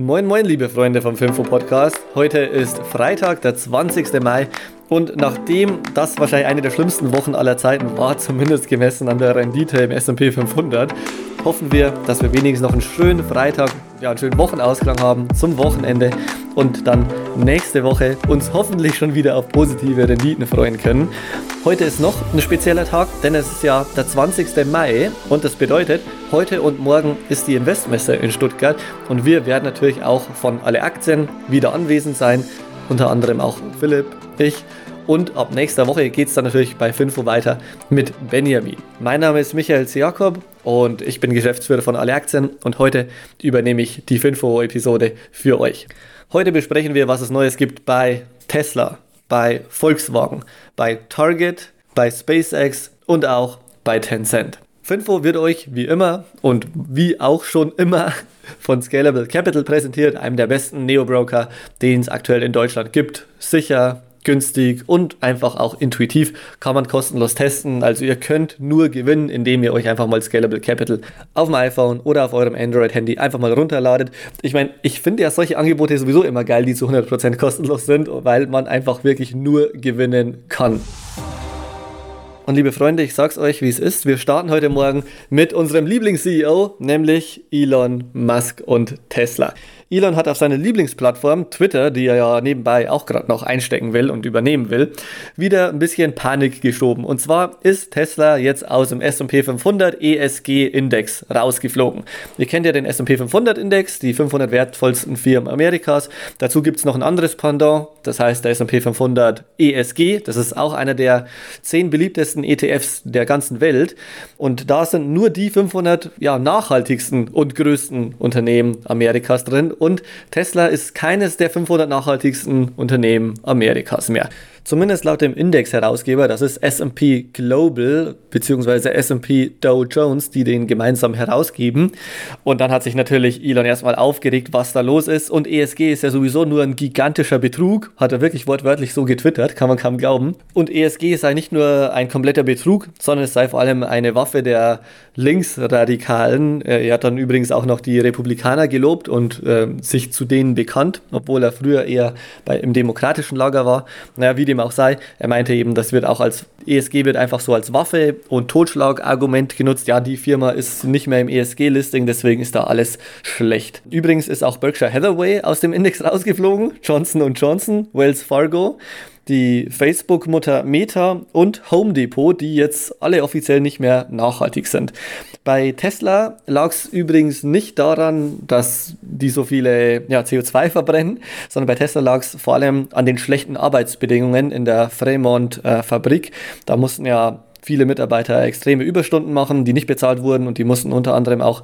Moin, moin, liebe Freunde vom Filmfo Podcast. Heute ist Freitag, der 20. Mai. Und nachdem das wahrscheinlich eine der schlimmsten Wochen aller Zeiten war, zumindest gemessen an der Rendite im SP 500, hoffen wir, dass wir wenigstens noch einen schönen Freitag, ja, einen schönen Wochenausklang haben zum Wochenende und dann nächste Woche uns hoffentlich schon wieder auf positive Renditen freuen können. Heute ist noch ein spezieller Tag, denn es ist ja der 20. Mai und das bedeutet, heute und morgen ist die Investmesse in Stuttgart und wir werden natürlich auch von alle Aktien wieder anwesend sein, unter anderem auch Philipp, ich und ab nächster Woche geht es dann natürlich bei Finfo weiter mit Benjamin. Mein Name ist Michael C. Jakob und ich bin Geschäftsführer von Alle Aktien und heute übernehme ich die Finfo-Episode für euch. Heute besprechen wir, was es Neues gibt bei Tesla, bei Volkswagen, bei Target, bei SpaceX und auch bei Tencent. Finfo wird euch wie immer und wie auch schon immer von Scalable Capital präsentiert, einem der besten Neo-Broker, den es aktuell in Deutschland gibt. Sicher, günstig und einfach auch intuitiv kann man kostenlos testen. Also ihr könnt nur gewinnen, indem ihr euch einfach mal Scalable Capital auf dem iPhone oder auf eurem Android-Handy einfach mal runterladet. Ich meine, ich finde ja solche Angebote sowieso immer geil, die zu 100% kostenlos sind, weil man einfach wirklich nur gewinnen kann. Und liebe Freunde, ich sag's euch, wie es ist. Wir starten heute Morgen mit unserem Lieblings-CEO, nämlich Elon Musk und Tesla. Elon hat auf seine Lieblingsplattform Twitter, die er ja nebenbei auch gerade noch einstecken will und übernehmen will, wieder ein bisschen Panik geschoben. Und zwar ist Tesla jetzt aus dem S&P 500 ESG Index rausgeflogen. Ihr kennt ja den S&P 500 Index, die 500 wertvollsten Firmen Amerikas. Dazu gibt es noch ein anderes Pendant, das heißt der S&P 500 ESG. Das ist auch einer der zehn beliebtesten ETFs der ganzen Welt. Und da sind nur die 500 ja, nachhaltigsten und größten Unternehmen Amerikas drin und Tesla ist keines der 500 nachhaltigsten Unternehmen Amerikas mehr. Zumindest laut dem Index-Herausgeber, das ist SP Global bzw. SP Dow Jones, die den gemeinsam herausgeben. Und dann hat sich natürlich Elon erstmal aufgeregt, was da los ist. Und ESG ist ja sowieso nur ein gigantischer Betrug, hat er wirklich wortwörtlich so getwittert, kann man kaum glauben. Und ESG sei nicht nur ein kompletter Betrug, sondern es sei vor allem eine Waffe der Linksradikalen. Äh, er hat dann übrigens auch noch die Republikaner gelobt und äh, sich zu denen bekannt, obwohl er früher eher bei, im demokratischen Lager war. Naja, wie dem auch sei, er meinte eben, das wird auch als ESG wird einfach so als Waffe und Totschlagargument genutzt. Ja, die Firma ist nicht mehr im ESG-Listing, deswegen ist da alles schlecht. Übrigens ist auch Berkshire Hathaway aus dem Index rausgeflogen, Johnson Johnson, Wells Fargo die Facebook-Mutter Meta und Home Depot, die jetzt alle offiziell nicht mehr nachhaltig sind. Bei Tesla lag es übrigens nicht daran, dass die so viele ja, CO2 verbrennen, sondern bei Tesla lag es vor allem an den schlechten Arbeitsbedingungen in der Fremont-Fabrik. Äh, da mussten ja viele Mitarbeiter extreme Überstunden machen, die nicht bezahlt wurden und die mussten unter anderem auch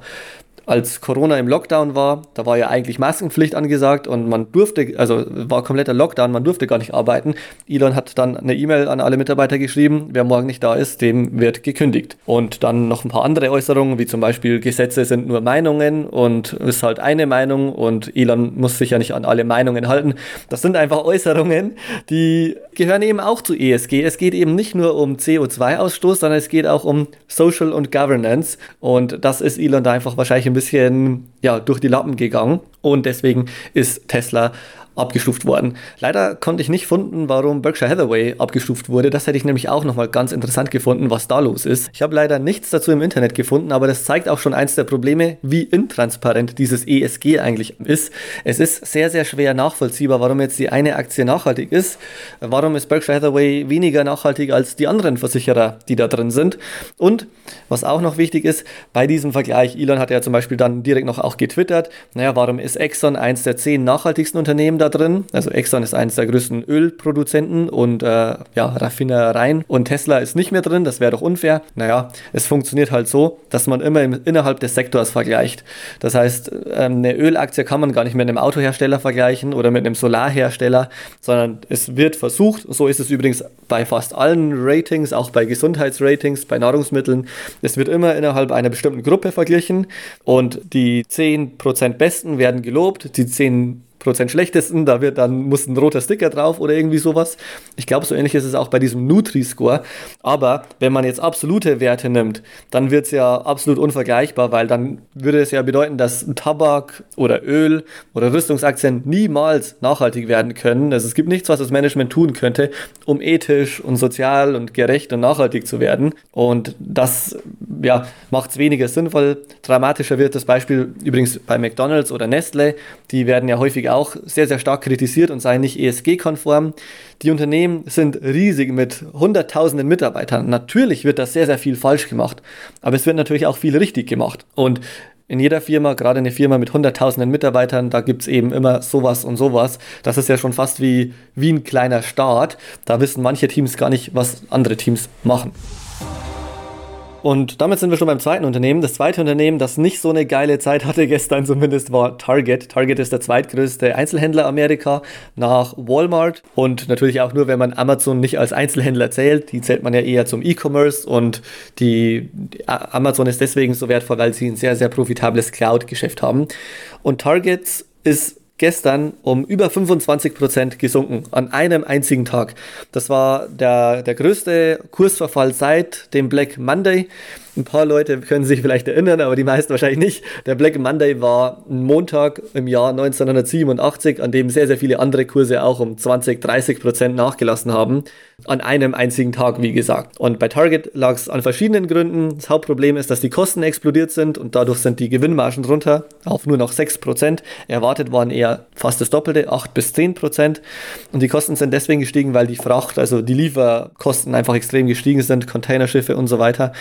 als Corona im Lockdown war, da war ja eigentlich Maskenpflicht angesagt und man durfte, also war kompletter Lockdown, man durfte gar nicht arbeiten. Elon hat dann eine E-Mail an alle Mitarbeiter geschrieben, wer morgen nicht da ist, dem wird gekündigt. Und dann noch ein paar andere Äußerungen, wie zum Beispiel Gesetze sind nur Meinungen und ist halt eine Meinung und Elon muss sich ja nicht an alle Meinungen halten. Das sind einfach Äußerungen, die gehören eben auch zu ESG. Es geht eben nicht nur um CO2-Ausstoß, sondern es geht auch um Social und Governance und das ist Elon da einfach wahrscheinlich ein bisschen ja, durch die Lappen gegangen. Und deswegen ist Tesla abgestuft worden. Leider konnte ich nicht finden, warum Berkshire Hathaway abgestuft wurde. Das hätte ich nämlich auch nochmal ganz interessant gefunden, was da los ist. Ich habe leider nichts dazu im Internet gefunden, aber das zeigt auch schon eins der Probleme, wie intransparent dieses ESG eigentlich ist. Es ist sehr, sehr schwer nachvollziehbar, warum jetzt die eine Aktie nachhaltig ist. Warum ist Berkshire Hathaway weniger nachhaltig als die anderen Versicherer, die da drin sind. Und was auch noch wichtig ist, bei diesem Vergleich, Elon hat ja zum Beispiel dann direkt noch auch getwittert, naja, warum ist Exxon eins der zehn nachhaltigsten Unternehmen da drin. Also Exxon ist eines der größten Ölproduzenten und äh, ja, Raffinereien. Und Tesla ist nicht mehr drin, das wäre doch unfair. Naja, es funktioniert halt so, dass man immer im, innerhalb des Sektors vergleicht. Das heißt, ähm, eine Ölaktie kann man gar nicht mit einem Autohersteller vergleichen oder mit einem Solarhersteller, sondern es wird versucht, so ist es übrigens bei fast allen Ratings, auch bei Gesundheitsratings, bei Nahrungsmitteln, es wird immer innerhalb einer bestimmten Gruppe verglichen und die 10% Besten werden gelobt, die 10 5% schlechtesten, da wird dann muss ein roter Sticker drauf oder irgendwie sowas. Ich glaube, so ähnlich ist es auch bei diesem Nutri-Score. Aber wenn man jetzt absolute Werte nimmt, dann wird es ja absolut unvergleichbar, weil dann würde es ja bedeuten, dass Tabak oder Öl oder Rüstungsaktien niemals nachhaltig werden können. Also es gibt nichts, was das Management tun könnte, um ethisch und sozial und gerecht und nachhaltig zu werden. Und das ja, macht es weniger sinnvoll. Dramatischer wird das Beispiel übrigens bei McDonald's oder Nestle. Die werden ja häufig auch sehr, sehr stark kritisiert und seien nicht ESG-konform. Die Unternehmen sind riesig mit hunderttausenden Mitarbeitern. Natürlich wird das sehr, sehr viel falsch gemacht, aber es wird natürlich auch viel richtig gemacht. Und in jeder Firma, gerade eine Firma mit hunderttausenden Mitarbeitern, da gibt es eben immer sowas und sowas. Das ist ja schon fast wie, wie ein kleiner Staat. Da wissen manche Teams gar nicht, was andere Teams machen. Und damit sind wir schon beim zweiten Unternehmen. Das zweite Unternehmen, das nicht so eine geile Zeit hatte gestern zumindest, war Target. Target ist der zweitgrößte Einzelhändler Amerika nach Walmart und natürlich auch nur, wenn man Amazon nicht als Einzelhändler zählt. Die zählt man ja eher zum E-Commerce und die Amazon ist deswegen so wertvoll, weil sie ein sehr, sehr profitables Cloud-Geschäft haben. Und Target ist gestern um über 25 Prozent gesunken an einem einzigen Tag. Das war der, der größte Kursverfall seit dem Black Monday. Ein paar Leute können sich vielleicht erinnern, aber die meisten wahrscheinlich nicht. Der Black Monday war ein Montag im Jahr 1987, an dem sehr, sehr viele andere Kurse auch um 20, 30 Prozent nachgelassen haben. An einem einzigen Tag, wie gesagt. Und bei Target lag es an verschiedenen Gründen. Das Hauptproblem ist, dass die Kosten explodiert sind und dadurch sind die Gewinnmargen runter auf nur noch 6 Prozent. Erwartet waren eher fast das Doppelte, 8 bis 10 Prozent. Und die Kosten sind deswegen gestiegen, weil die Fracht, also die Lieferkosten einfach extrem gestiegen sind, Containerschiffe und so weiter.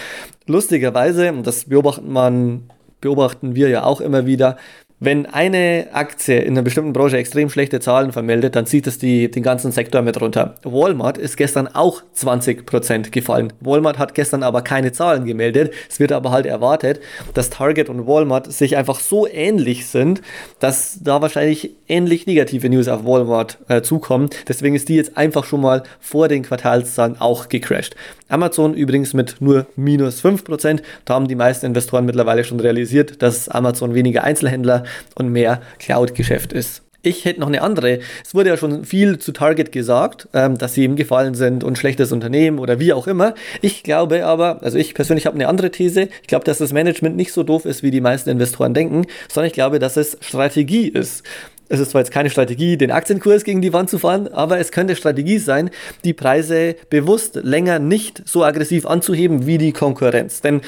Lustigerweise, und das beobachten man, beobachten wir ja auch immer wieder, wenn eine Aktie in einer bestimmten Branche extrem schlechte Zahlen vermeldet, dann zieht es die, den ganzen Sektor mit runter. Walmart ist gestern auch 20% gefallen. Walmart hat gestern aber keine Zahlen gemeldet. Es wird aber halt erwartet, dass Target und Walmart sich einfach so ähnlich sind, dass da wahrscheinlich ähnlich negative News auf Walmart äh, zukommen. Deswegen ist die jetzt einfach schon mal vor den Quartalszahlen auch gecrashed. Amazon übrigens mit nur minus 5%. Da haben die meisten Investoren mittlerweile schon realisiert, dass Amazon weniger Einzelhändler und mehr Cloud-Geschäft ist. Ich hätte noch eine andere. Es wurde ja schon viel zu Target gesagt, ähm, dass sie ihm gefallen sind und schlechtes Unternehmen oder wie auch immer. Ich glaube aber, also ich persönlich habe eine andere These. Ich glaube, dass das Management nicht so doof ist, wie die meisten Investoren denken, sondern ich glaube, dass es Strategie ist. Es ist zwar jetzt keine Strategie, den Aktienkurs gegen die Wand zu fahren, aber es könnte Strategie sein, die Preise bewusst länger nicht so aggressiv anzuheben wie die Konkurrenz. Denn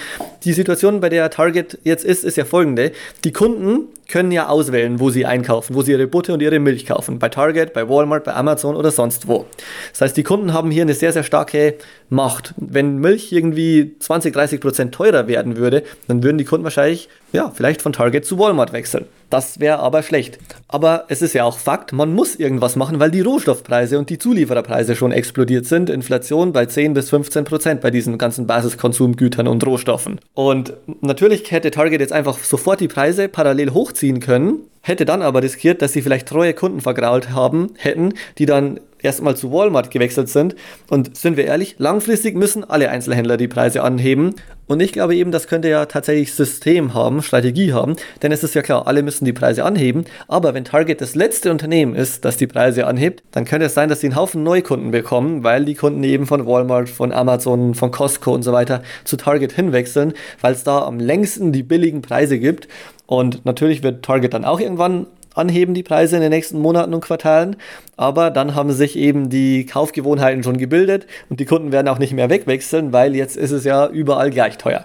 die Situation, bei der Target jetzt ist, ist ja folgende. Die Kunden können ja auswählen, wo sie einkaufen, wo sie ihre Butter und ihre Milch kaufen. Bei Target, bei Walmart, bei Amazon oder sonst wo. Das heißt, die Kunden haben hier eine sehr, sehr starke Macht. Wenn Milch irgendwie 20, 30 Prozent teurer werden würde, dann würden die Kunden wahrscheinlich, ja, vielleicht von Target zu Walmart wechseln. Das wäre aber schlecht. Aber es ist ja auch Fakt, man muss irgendwas machen, weil die Rohstoffpreise und die Zuliefererpreise schon explodiert sind. Inflation bei 10 bis 15 Prozent bei diesen ganzen Basiskonsumgütern und Rohstoffen. Und natürlich hätte Target jetzt einfach sofort die Preise parallel hochziehen können, hätte dann aber riskiert, dass sie vielleicht treue Kunden vergrault haben, hätten, die dann erstmal zu Walmart gewechselt sind. Und sind wir ehrlich, langfristig müssen alle Einzelhändler die Preise anheben. Und ich glaube eben, das könnte ja tatsächlich System haben, Strategie haben, denn es ist ja klar, alle müssen die Preise anheben. Aber wenn Target das letzte Unternehmen ist, das die Preise anhebt, dann könnte es sein, dass sie einen Haufen Neukunden bekommen, weil die Kunden eben von Walmart, von Amazon, von Costco und so weiter zu Target hinwechseln, weil es da am längsten die billigen Preise gibt. Und natürlich wird Target dann auch irgendwann anheben, die Preise in den nächsten Monaten und Quartalen. Aber dann haben sich eben die Kaufgewohnheiten schon gebildet und die Kunden werden auch nicht mehr wegwechseln, weil jetzt ist es ja überall gleich teuer.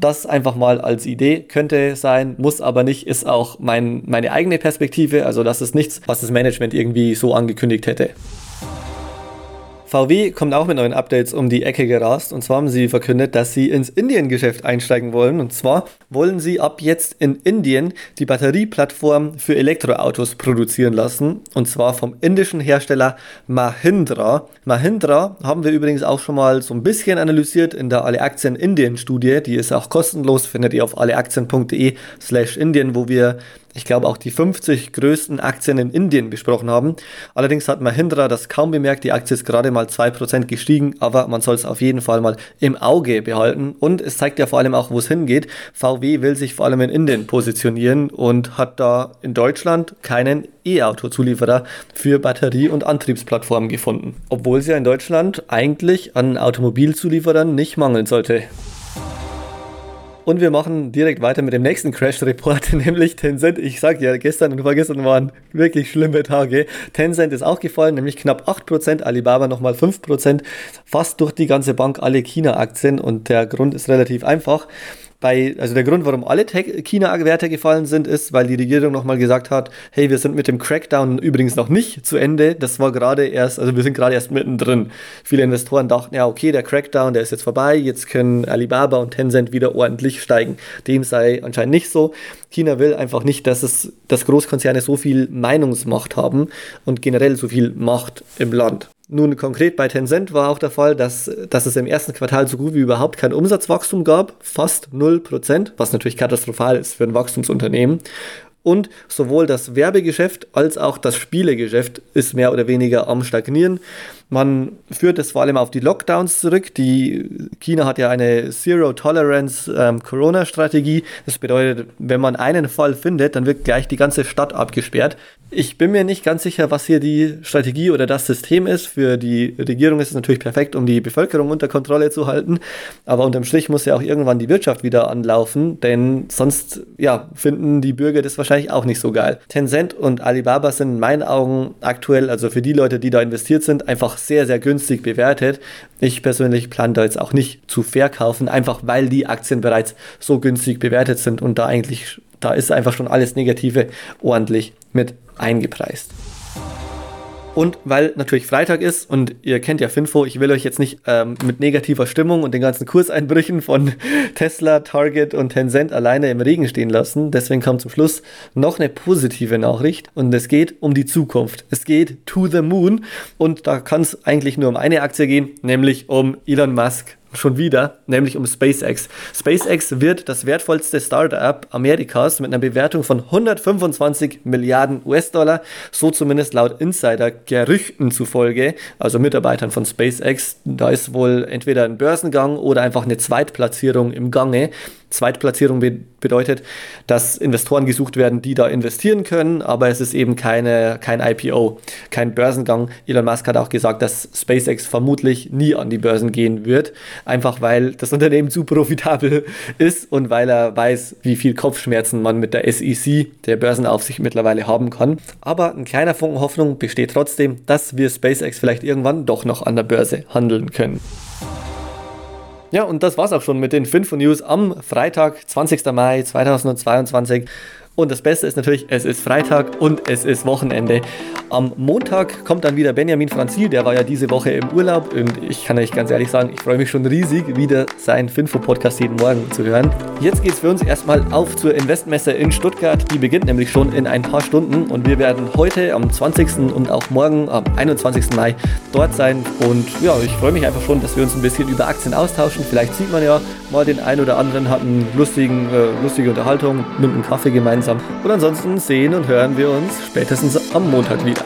Das einfach mal als Idee könnte sein, muss aber nicht, ist auch mein, meine eigene Perspektive. Also das ist nichts, was das Management irgendwie so angekündigt hätte. VW kommt auch mit neuen Updates um die Ecke gerast. Und zwar haben sie verkündet, dass sie ins Indien-Geschäft einsteigen wollen. Und zwar wollen sie ab jetzt in Indien die Batterieplattform für Elektroautos produzieren lassen. Und zwar vom indischen Hersteller Mahindra. Mahindra haben wir übrigens auch schon mal so ein bisschen analysiert in der Alle Aktien Indien Studie. Die ist auch kostenlos, findet ihr auf alleaktien.de slash Indien, wo wir ich glaube auch die 50 größten Aktien in Indien besprochen haben. Allerdings hat Mahindra das kaum bemerkt, die Aktie ist gerade mal 2% gestiegen, aber man soll es auf jeden Fall mal im Auge behalten und es zeigt ja vor allem auch, wo es hingeht. VW will sich vor allem in Indien positionieren und hat da in Deutschland keinen E-Auto-Zulieferer für Batterie- und Antriebsplattformen gefunden, obwohl es ja in Deutschland eigentlich an Automobilzulieferern nicht mangeln sollte. Und wir machen direkt weiter mit dem nächsten Crash-Report, nämlich Tencent. Ich sag ja, gestern und vorgestern waren wirklich schlimme Tage. Tencent ist auch gefallen, nämlich knapp 8%, Alibaba nochmal 5%, fast durch die ganze Bank alle China-Aktien. Und der Grund ist relativ einfach bei, also der Grund, warum alle China-Werte gefallen sind, ist, weil die Regierung nochmal gesagt hat, hey, wir sind mit dem Crackdown übrigens noch nicht zu Ende. Das war gerade erst, also wir sind gerade erst mittendrin. Viele Investoren dachten, ja, okay, der Crackdown, der ist jetzt vorbei, jetzt können Alibaba und Tencent wieder ordentlich steigen. Dem sei anscheinend nicht so. China will einfach nicht, dass es, dass Großkonzerne so viel Meinungsmacht haben und generell so viel Macht im Land. Nun konkret bei Tencent war auch der Fall, dass, dass es im ersten Quartal so gut wie überhaupt kein Umsatzwachstum gab, fast 0%, was natürlich katastrophal ist für ein Wachstumsunternehmen. Und sowohl das Werbegeschäft als auch das Spielegeschäft ist mehr oder weniger am Stagnieren. Man führt es vor allem auf die Lockdowns zurück. Die China hat ja eine Zero Tolerance ähm. Das bedeutet, wenn man einen Fall findet, dann wird gleich die ganze Stadt abgesperrt. Ich bin mir nicht ganz sicher, was hier die Strategie oder das System ist. Für die Regierung ist es natürlich perfekt, um die Bevölkerung unter Kontrolle zu halten. Aber unterm Strich muss ja auch irgendwann die Wirtschaft wieder anlaufen, denn sonst ja, finden die Bürger das wahrscheinlich auch nicht so geil. Tencent und Alibaba sind in meinen Augen aktuell, also für die Leute, die da investiert sind, einfach sehr, sehr günstig bewertet. Ich persönlich plane da jetzt auch nicht zu verkaufen, einfach weil die Aktien bereits so günstig bewertet sind und da eigentlich, da ist einfach schon alles Negative ordentlich mit eingepreist. Und weil natürlich Freitag ist und ihr kennt ja Finfo, ich will euch jetzt nicht ähm, mit negativer Stimmung und den ganzen Kurseinbrüchen von Tesla, Target und Tencent alleine im Regen stehen lassen. Deswegen kommt zum Schluss noch eine positive Nachricht und es geht um die Zukunft. Es geht to the moon und da kann es eigentlich nur um eine Aktie gehen, nämlich um Elon Musk schon wieder, nämlich um SpaceX. SpaceX wird das wertvollste Startup Amerikas mit einer Bewertung von 125 Milliarden US-Dollar, so zumindest laut Insider-Gerüchten zufolge, also Mitarbeitern von SpaceX. Da ist wohl entweder ein Börsengang oder einfach eine Zweitplatzierung im Gange. Zweitplatzierung be bedeutet, dass Investoren gesucht werden, die da investieren können, aber es ist eben keine, kein IPO, kein Börsengang. Elon Musk hat auch gesagt, dass SpaceX vermutlich nie an die Börsen gehen wird, einfach weil das Unternehmen zu profitabel ist und weil er weiß, wie viel Kopfschmerzen man mit der SEC, der Börsenaufsicht, mittlerweile haben kann. Aber ein kleiner Funken Hoffnung besteht trotzdem, dass wir SpaceX vielleicht irgendwann doch noch an der Börse handeln können. Ja, und das war's auch schon mit den 5 News am Freitag, 20. Mai 2022. Und das Beste ist natürlich, es ist Freitag und es ist Wochenende. Am Montag kommt dann wieder Benjamin Franzil, der war ja diese Woche im Urlaub und ich kann euch ganz ehrlich sagen, ich freue mich schon riesig, wieder seinen Finfo-Podcast jeden Morgen zu hören. Jetzt geht es für uns erstmal auf zur Investmesse in Stuttgart. Die beginnt nämlich schon in ein paar Stunden und wir werden heute am 20. und auch morgen am 21. Mai dort sein. Und ja, ich freue mich einfach schon, dass wir uns ein bisschen über Aktien austauschen. Vielleicht sieht man ja mal den einen oder anderen, hat eine äh, lustige Unterhaltung, nimmt einen Kaffee gemeinsam gemeinsam. Und ansonsten sehen und hören wir uns spätestens am Montag wieder.